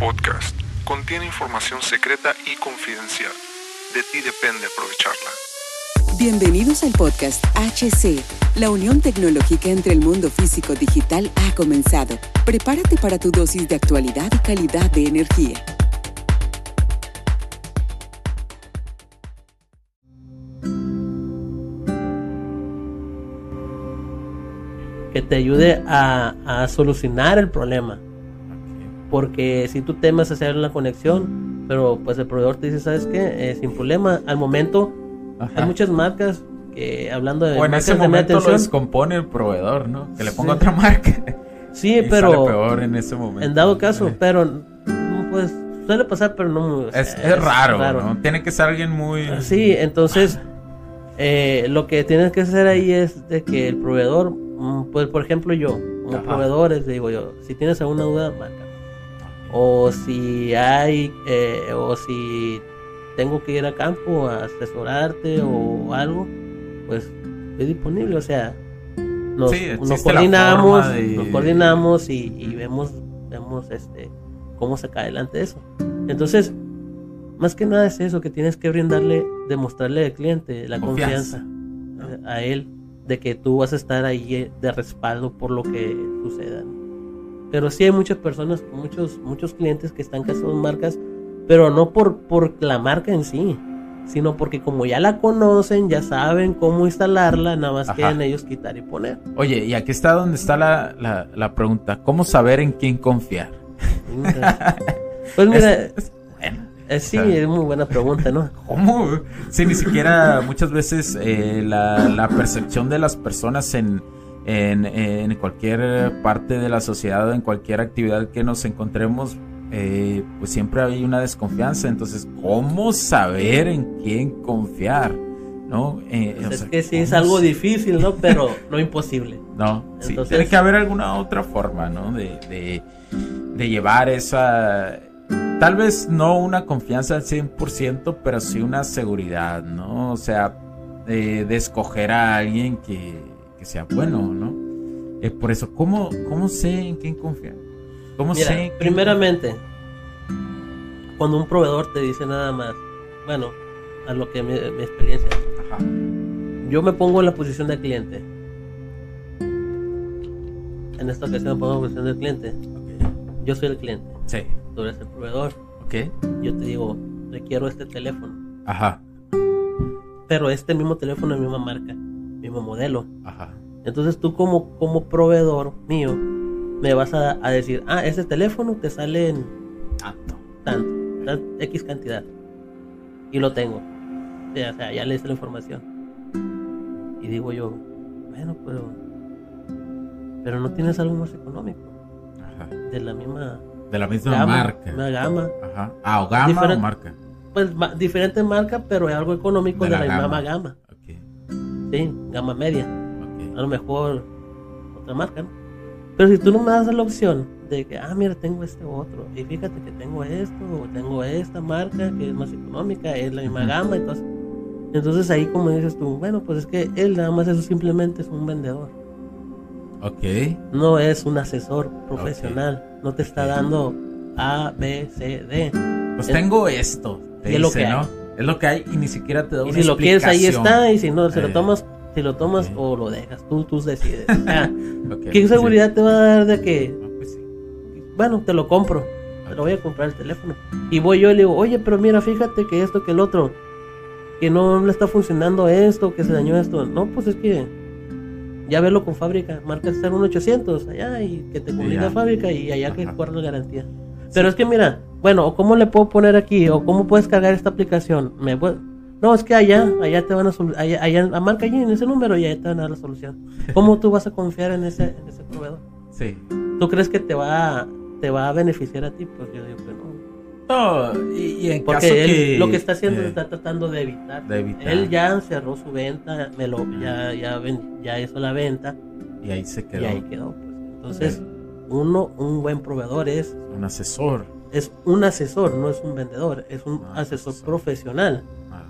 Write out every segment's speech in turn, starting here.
podcast contiene información secreta y confidencial. De ti depende aprovecharla. Bienvenidos al podcast HC. La unión tecnológica entre el mundo físico digital ha comenzado. Prepárate para tu dosis de actualidad y calidad de energía. que te ayude a, a solucionar el problema. Porque si tú temes hacer la conexión, pero pues el proveedor te dice, ¿sabes qué? Eh, sin problema, al momento Ajá. hay muchas marcas que hablando de... O en ese de media momento lo descompone el proveedor, ¿no? Que le ponga Sí. otra marca. Sí, Y pero sale peor en ese momento. en dado caso, Eh, pero pues suele pasar, pero no... o sea, Es, es raro, ¿no? Tiene que ser alguien muy... Sí, entonces eh, lo que tienes que hacer ahí es de que el proveedor, mm, pues por ejemplo yo, como proveedores, digo yo, si tienes alguna duda, marca. O si hay, eh, o si tengo que ir a campo a asesorarte o algo, pues estoy disponible, o sea, nos, Sí, nos coordinamos, de- nos coordinamos y, y vemos, vemos este cómo sacar adelante eso. Entonces, más que nada es eso, que tienes que brindarle, demostrarle al cliente la Confianza. confianza, eh, a él de que tú vas a estar ahí eh, de respaldo por lo que suceda. ¿no? Pero sí hay muchas personas, muchos, muchos clientes que están casados en marcas, pero no por, por la marca en sí, sino porque como ya la conocen, ya saben cómo instalarla, nada más Ajá. quieren ellos quitar y poner. Oye, y aquí está donde está la, la, la pregunta. ¿Cómo saber en quién confiar? Pues mira, Es- es- bueno, eh, sí, es muy buena pregunta, ¿no? ¿Cómo? Sí, ni siquiera muchas veces eh, la, la percepción de las personas en, en, en cualquier parte de la sociedad, en cualquier actividad que nos encontremos, eh, pues siempre hay una desconfianza. Entonces, ¿cómo saber en quién confiar? ¿No? Eh, o Pues es sea, que sí es ¿cómo algo difícil, ¿no? Pero no imposible. No, sí, Entonces- tiene que haber alguna otra forma, ¿no? De, de, de llevar esa... Tal vez no una confianza al 100%, pero sí una seguridad, ¿no? O sea, de, de escoger a alguien que, que sea bueno, ¿no? Eh, por eso, ¿cómo, ¿cómo sé en quién confiar? ¿Cómo Mira, sé? primeramente, cuando un proveedor te dice nada más, bueno, a lo que mi, mi experiencia, Ajá. yo me pongo en la posición del cliente. En esta ocasión me pongo en la posición del cliente. Yo soy el cliente, Sí. tú eres el proveedor. Ok. Yo te digo, requiero este teléfono, Ajá. pero este mismo teléfono es misma marca, mismo modelo. Ajá. Entonces tú como, como proveedor mío me vas a, a decir, ah, ese teléfono te sale en Tanto. tanto, tan- X cantidad. Y lo tengo. O sea, o sea, ya le hice la información. Y digo yo, bueno, pero... Pero no tienes algo más económico. Ajá. De la misma De la misma gama. marca. Una gama. Ajá. Ah, o gama o marca. Pues ma- diferente marca, pero es algo económico De de, la la, gama. misma gama. Sí, gama media. Ok. A lo mejor otra marca, ¿no? Pero si tú no me das la opción de que, ah, mira, tengo este otro, y fíjate que tengo esto, o tengo esta marca que es más económica, es la misma Ujú. gama, entonces, entonces ahí como dices tú, bueno, pues es que él nada más eso simplemente es un vendedor, Ok. no es un asesor profesional, no te está dando A, B, C, D. Pues Es- tengo esto. Te es lo dice, que hay. Es lo que hay y ni siquiera te da Y una si lo quieres ahí está, y si no, si lo Eh, tomas, si lo tomas o lo dejas, tú, tú decides. O sea, Ok, ¿Qué sí. seguridad te va a dar de que Ah, pues sí. bueno, te lo compro, te lo voy a comprar el teléfono. Y voy yo y le digo, oye, pero mira, fíjate que esto, que el otro, que no le está funcionando esto, que se dañó esto. No, pues es que ya verlo con fábrica, marca estar un 800 allá y que te comunica Ya. fábrica y allá que Ajá. guarda la garantía. Pero es que mira, bueno, cómo le puedo poner aquí, o cómo puedes cargar esta aplicación. Me No, es que allá, allá te van a allá, allá, a marca allí en ese número y allá te van a dar la solución. ¿Cómo tú vas a confiar en ese, en ese proveedor? Sí. ¿Tú crees que te va, te va a beneficiar a ti? Pues yo digo que no. No, y, y en Porque caso él que... lo que está haciendo eh, está tratando de evitar. de evitar. Él ya cerró su venta, me lo, ya, ya, ven- ya hizo la venta Y ahí se quedó. y ahí quedó. pues. Entonces, uno, un buen proveedor es, Un asesor. es un asesor, no es un vendedor, es un Ah, asesor profesional. Ah.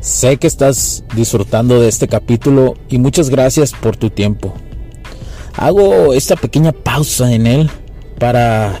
Sé que estás disfrutando de este capítulo y muchas gracias por tu tiempo. Hago esta pequeña pausa en él para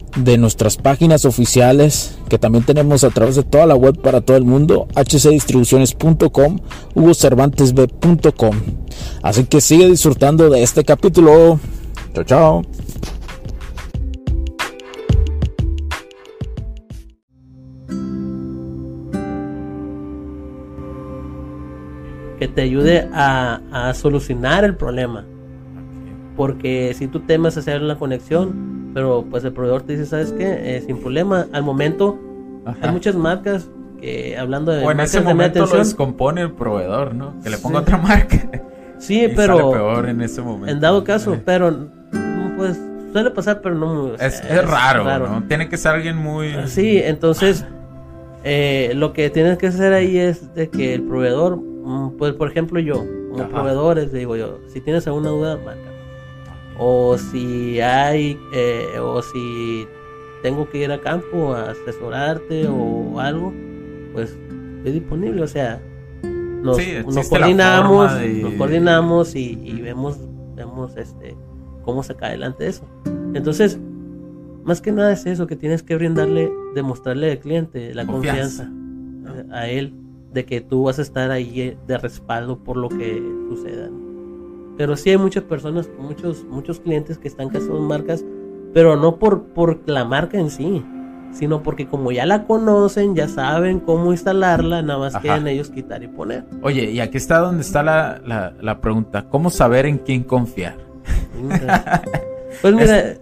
de nuestras páginas oficiales que también tenemos a través de toda la web para todo el mundo, hcdistribuciones.com, hugocervantesb.com. Así que sigue disfrutando de este capítulo. Chao, chao. Que te ayude a, a solucionar el problema. Porque si tú temes hacer la conexión, pero pues el proveedor te dice, ¿sabes qué? Eh, sin problema, al momento hay muchas marcas que hablando de... O en ese momento lo descompone el proveedor, ¿no? Que le ponga otra marca. Sí, pero... peor en ese momento. En dado caso, pero pues suele pasar, pero no... Es, es, raro, ¿no? Tiene que ser alguien muy... Sí, entonces eh, lo que tienes que hacer ahí es de que el proveedor, mm, pues por ejemplo yo, como proveedores, digo yo, si tienes alguna duda, marca o si hay eh, o si tengo que ir a campo a asesorarte o algo pues estoy disponible o sea nos, coordinamos nos coordinamos y, vemos vemos este cómo sacar adelante eso. Entonces más que nada es eso que tienes que brindarle demostrarle al cliente la confianza, a él de que tú vas a estar ahí de respaldo por lo que suceda pero sí hay muchas personas, muchos, muchos clientes que están casados marcas, pero no por, por la marca en sí, sino porque como ya la conocen, ya saben cómo instalarla, nada más quieren ellos quitar y poner. Oye, y aquí está donde está la, la, pregunta, ¿cómo saber en quién confiar? Pues mira,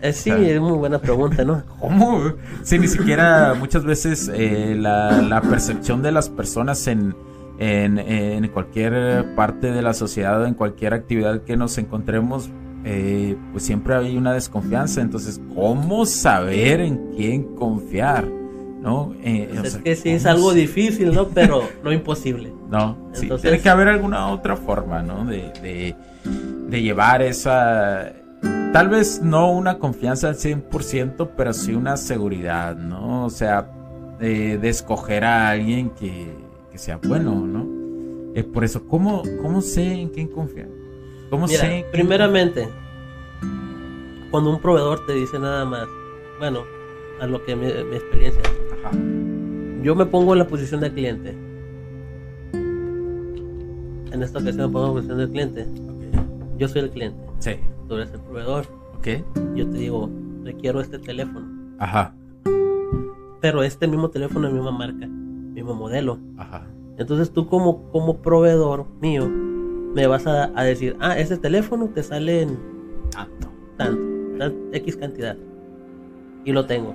eh, sí, es muy buena pregunta, ¿no? ¿Cómo? Sí, ni siquiera muchas veces eh, la, la percepción de las personas en en, cualquier parte de la sociedad, en cualquier actividad que nos encontremos, eh, pues siempre hay una desconfianza. Entonces, ¿cómo saber en quién confiar? ¿No? Eh, es que sí es algo difícil, ¿no? Pero no imposible. No, sí, tiene que haber alguna otra forma, ¿no? De, de, llevar esa, tal vez no una confianza al 100%, pero sí una seguridad, ¿no? O sea, de escoger a alguien que, sea bueno, ¿no? Es por eso, ¿cómo, cómo sé en quién confiar? ¿Cómo sé? primeramente, cuando un proveedor te dice nada más, bueno, a lo que mi, mi experiencia, Ajá. yo me pongo en la posición del cliente. En esta ocasión me pongo en la posición del cliente. Yo soy el cliente. Sí. Tú eres el proveedor. Ok. Yo te digo, requiero este teléfono. Ajá. Pero este mismo teléfono, misma marca mismo modelo. Ajá. Entonces tú como, como proveedor mío me vas a, decir, ah, ese teléfono te sale en tanto, tanto, X cantidad. Y lo tengo.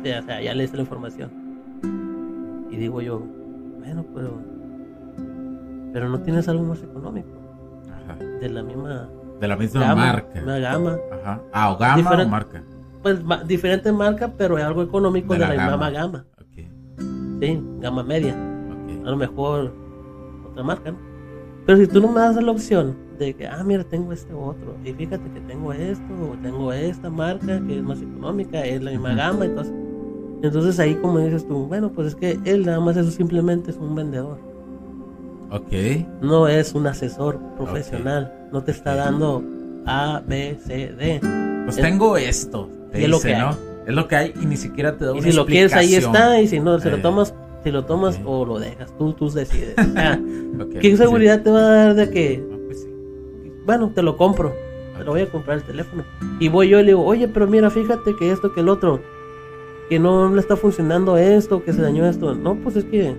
O sea, ya le hice la información. Y digo yo, bueno, pero, pero no tienes algo más económico. Ajá. De la misma... De la misma marca. Una gama. Ajá. Ah, o gama o marca. Pues diferente marca, pero es algo económico de, la, misma gama. Sí, gama media. A lo mejor otra marca, ¿no? Pero si tú no me das la opción de que, ah, mira, tengo este otro, y fíjate que tengo esto, o tengo esta marca que es más económica, es la misma gama, entonces, entonces ahí como dices tú, bueno, pues es que él nada más eso simplemente es un vendedor. Ok. No es un asesor profesional, no te está dando A, B, C, D. Pues tengo esto, te lo que ¿no? Es lo que hay y ni siquiera te da y si lo quieres ahí está y si no, si lo eh, tomas, si lo tomas o lo dejas, tú, tú decides. ¿Qué seguridad te va a dar de que, pues bueno, te lo compro, te lo voy a comprar el teléfono? Y voy yo y le digo, oye, pero mira, fíjate que esto, que el otro, que no le está funcionando esto, que se dañó esto. No, pues es que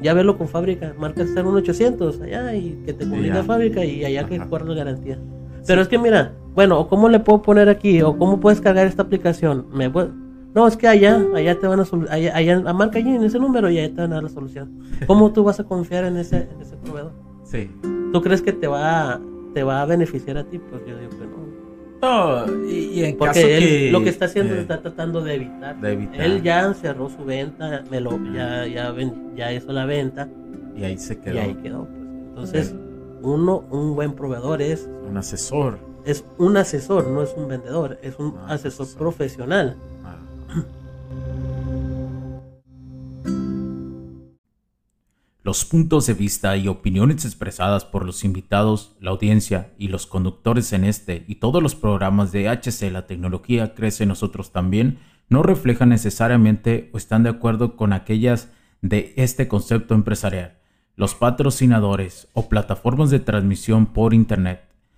ya verlo con fábrica, marca el 1800 allá y que te comunica fábrica y allá que guarda la garantía. Pero es que mira, bueno, o cómo le puedo poner aquí, o cómo puedes cargar esta aplicación. Me no, es que allá, allá te van a allá, allá marca allí en ese número y allá te van a dar la solución. ¿Cómo tú vas a confiar en ese, ese proveedor? Sí. ¿Tú crees que te va te va a beneficiar a ti, pues yo digo que no. No, y, en Porque caso él que, lo que está haciendo eh, está tratando de evitar. de evitar. Él ya cerró su venta, me lo, ya, ya, ven- ya hizo la venta y ahí se quedó y ahí quedó. pues. Entonces, uno, un buen proveedor es, un asesor. Es un asesor, no es un vendedor, es un Ah, asesor profesional. Ah. Los puntos de vista y opiniones expresadas por los invitados, la audiencia y los conductores en este y todos los programas de HC La Tecnología Crece en Nosotros también no reflejan necesariamente o están de acuerdo con aquellas de este concepto empresarial, los patrocinadores o plataformas de transmisión por Internet.